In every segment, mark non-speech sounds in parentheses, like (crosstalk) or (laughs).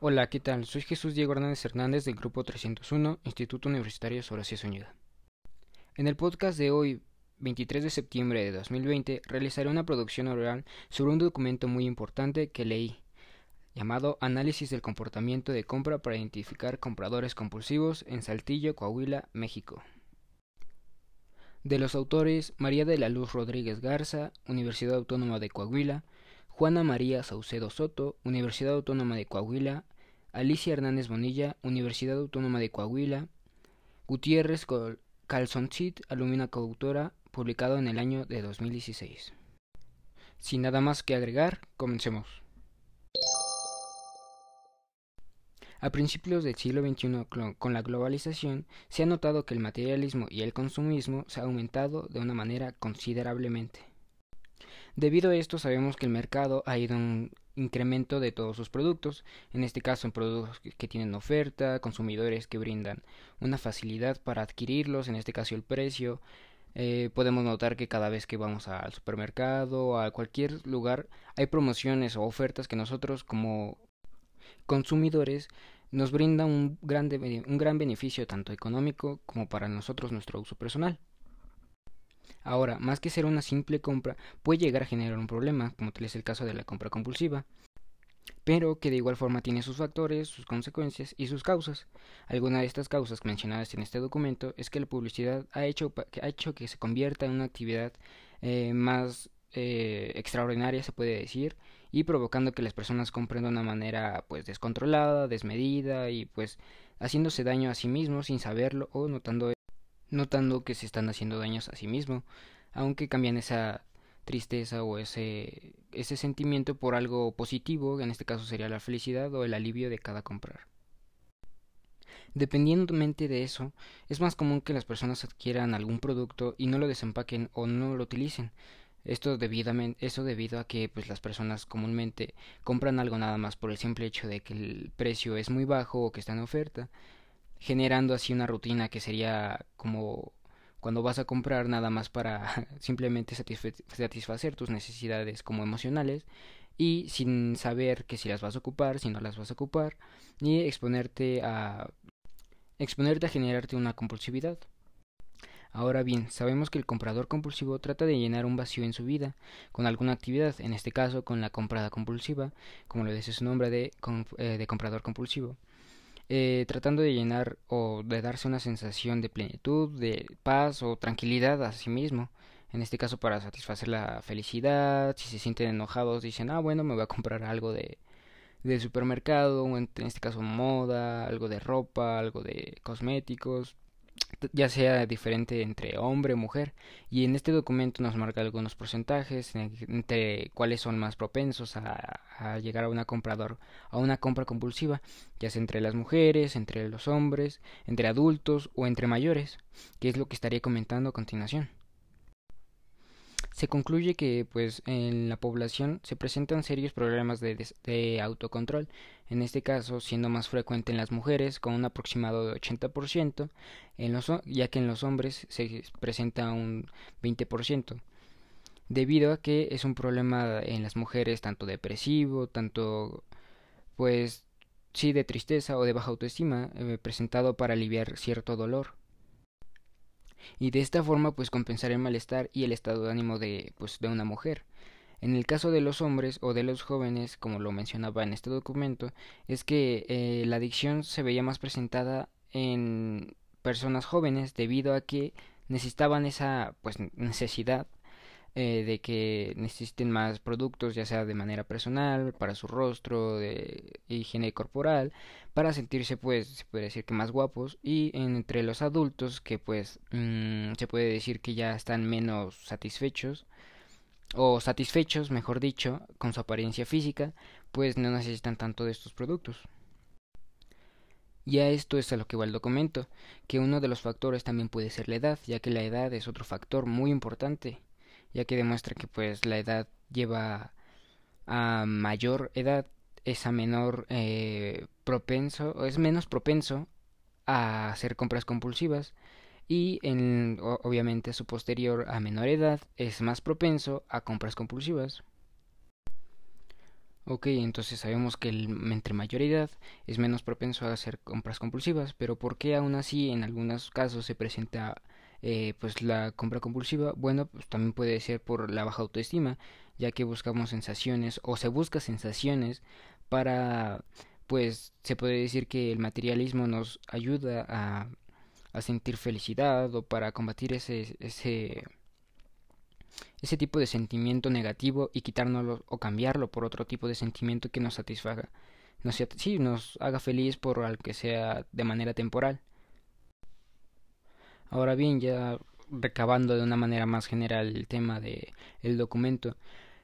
Hola, ¿qué tal? Soy Jesús Diego Hernández Hernández del Grupo 301, Instituto Universitario Horacio Zúñiga. En el podcast de hoy, 23 de septiembre de 2020, realizaré una producción oral sobre un documento muy importante que leí, llamado Análisis del comportamiento de compra para identificar compradores compulsivos en Saltillo, Coahuila, México. De los autores María de la Luz Rodríguez Garza, Universidad Autónoma de Coahuila, Juana María Saucedo Soto, Universidad Autónoma de Coahuila, Alicia Hernández Bonilla, Universidad Autónoma de Coahuila, Gutiérrez Calzoncit, alumina coautora, publicado en el año de 2016. Sin nada más que agregar, comencemos. A principios del siglo XXI, con la globalización, se ha notado que el materialismo y el consumismo se han aumentado de una manera considerablemente. Debido a esto sabemos que el mercado ha ido un incremento de todos sus productos, en este caso en productos que tienen oferta, consumidores que brindan una facilidad para adquirirlos, en este caso el precio. Eh, podemos notar que cada vez que vamos al supermercado o a cualquier lugar hay promociones o ofertas que nosotros como consumidores nos brinda un un gran beneficio tanto económico como para nosotros nuestro uso personal. Ahora, más que ser una simple compra, puede llegar a generar un problema, como tal es el caso de la compra compulsiva, pero que de igual forma tiene sus factores, sus consecuencias y sus causas. Alguna de estas causas mencionadas en este documento es que la publicidad ha hecho, que se convierta en una actividad eh, más eh, extraordinaria, se puede decir, y provocando que las personas compren de una manera pues descontrolada, desmedida y pues haciéndose daño a sí mismos sin saberlo o notando notando que se están haciendo daños a sí mismo, aunque cambian esa tristeza o ese, ese sentimiento por algo positivo, en este caso sería la felicidad o el alivio de cada comprar. Dependientemente de eso, es más común que las personas adquieran algún producto y no lo desempaquen o no lo utilicen. Esto, eso debido a que pues, las personas comúnmente compran algo nada más por el simple hecho de que el precio es muy bajo o que está en oferta generando así una rutina que sería como cuando vas a comprar nada más para (laughs) simplemente satisfacer tus necesidades como emocionales y sin saber que si las vas a ocupar, si no las vas a ocupar, y exponerte a exponerte a generarte una compulsividad. Ahora bien, sabemos que el comprador compulsivo trata de llenar un vacío en su vida con alguna actividad, en este caso con la comprada compulsiva, como lo dice su nombre de, eh, de comprador compulsivo. Eh, tratando de llenar o de darse una sensación de plenitud, de paz o tranquilidad a sí mismo. En este caso para satisfacer la felicidad, si se sienten enojados dicen, ah bueno, me voy a comprar algo de, supermercado, en este caso moda, algo de ropa, algo de cosméticos, ya sea diferente entre hombre o mujer. Y en este documento nos marca algunos porcentajes entre cuáles son más propensos a, a, llegar a una comprador a una compra compulsiva ya sea entre las mujeres entre los hombres entre adultos o entre mayores que es lo que estaría comentando a continuación se concluye que pues en la población se presentan serios problemas de, de, autocontrol, en este caso siendo más frecuente en las mujeres con un aproximado de 80%, en los, ya que en los hombres se presenta un 20%, debido a que es un problema en las mujeres tanto depresivo, tanto pues sí de tristeza o de baja autoestima, eh, presentado para aliviar cierto dolor y de esta forma pues compensar el malestar y el estado de ánimo de pues de una mujer. En el caso de los hombres o de los jóvenes, como lo mencionaba en este documento, es que eh, la adicción se veía más presentada en personas jóvenes debido a que necesitaban esa pues necesidad eh, de que necesiten más productos, ya sea de manera personal, para su rostro, de higiene corporal, para sentirse, pues, se puede decir que más guapos, y entre los adultos, que pues mm, se puede decir que ya están menos satisfechos, o satisfechos, mejor dicho, con su apariencia física, pues no necesitan tanto de estos productos. Y a esto es a lo que va el documento, que uno de los factores también puede ser la edad, ya que la edad es otro factor muy importante ya que demuestra que pues la edad lleva a mayor edad es a menor eh, propenso es menos propenso a hacer compras compulsivas y en, obviamente su posterior a menor edad es más propenso a compras compulsivas. Ok, entonces sabemos que entre mayor edad es menos propenso a hacer compras compulsivas, pero ¿por qué aún así en algunos casos se presenta eh, pues la compra compulsiva? Bueno, pues también puede ser por la baja autoestima, ya que buscamos sensaciones o se busca sensaciones para pues se puede decir que el materialismo nos ayuda a, a sentir felicidad o para combatir ese, ese ese tipo de sentimiento negativo y quitárnoslo o cambiarlo por otro tipo de sentimiento que nos satisfaga, nos, sí, nos haga feliz por algo que sea de manera temporal. Ahora bien, ya recabando de una manera más general el tema de el documento,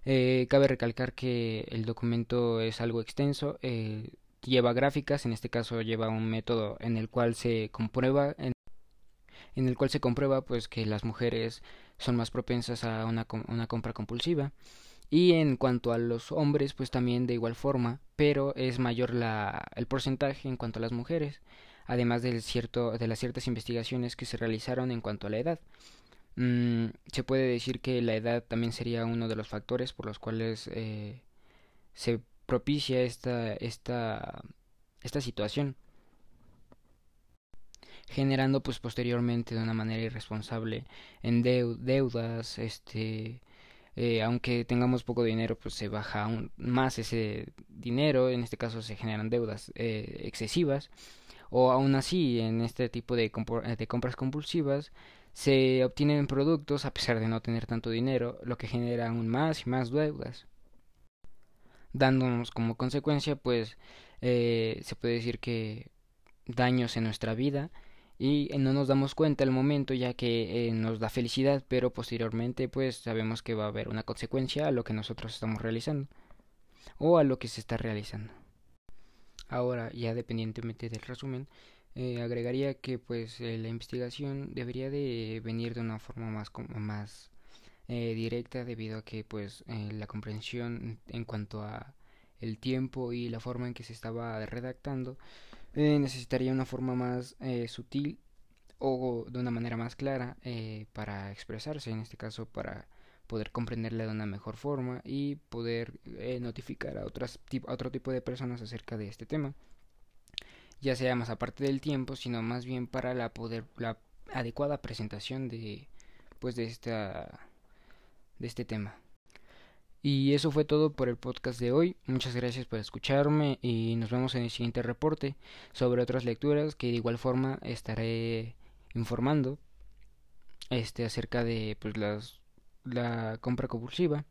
eh, cabe recalcar que el documento es algo extenso, eh, lleva gráficas, en este caso lleva un método en el cual se comprueba en, en el cual se comprueba pues que las mujeres son más propensas a una, una compra compulsiva. Y en cuanto a los hombres, pues también de igual forma, pero es mayor la, el porcentaje en cuanto a las mujeres, además cierto, de las ciertas investigaciones que se realizaron en cuanto a la edad. Mm, se puede decir que la edad también sería uno de los factores por los cuales eh, se propicia esta, esta, esta situación generando pues posteriormente de una manera irresponsable en deudas, este, eh, aunque tengamos poco dinero pues se baja aún más ese dinero, en este caso se generan deudas eh, excesivas, o aún así en este tipo de, de compras compulsivas se obtienen productos a pesar de no tener tanto dinero, lo que genera aún más y más deudas. Dándonos como consecuencia pues eh, se puede decir que daños en nuestra vida y no nos damos cuenta al momento ya que eh, nos da felicidad pero posteriormente pues sabemos que va a haber una consecuencia a lo que nosotros estamos realizando o a lo que se está realizando ahora ya dependientemente del resumen eh, agregaría que pues eh, la investigación debería de venir de una forma más más directa debido a que pues la comprensión en cuanto a el tiempo y la forma en que se estaba redactando eh, necesitaría una forma más eh, sutil o de una manera más clara eh, para expresarse, en este caso para poder comprenderle de una mejor forma y poder notificar a, otras, a otro tipo de personas acerca de este tema ya sea más aparte del tiempo sino más bien para la poder la adecuada presentación de pues de esta de este tema y eso fue todo por el podcast de hoy. Muchas gracias por escucharme y nos vemos en el siguiente reporte sobre otras lecturas que de igual forma estaré informando este acerca de pues las la compra compulsiva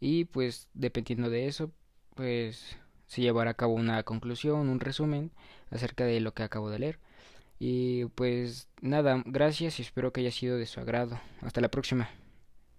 y pues dependiendo de eso pues se llevará a cabo una conclusión, un resumen acerca de lo que acabo de leer. Y pues nada, gracias y espero que haya sido de su agrado. Hasta la próxima.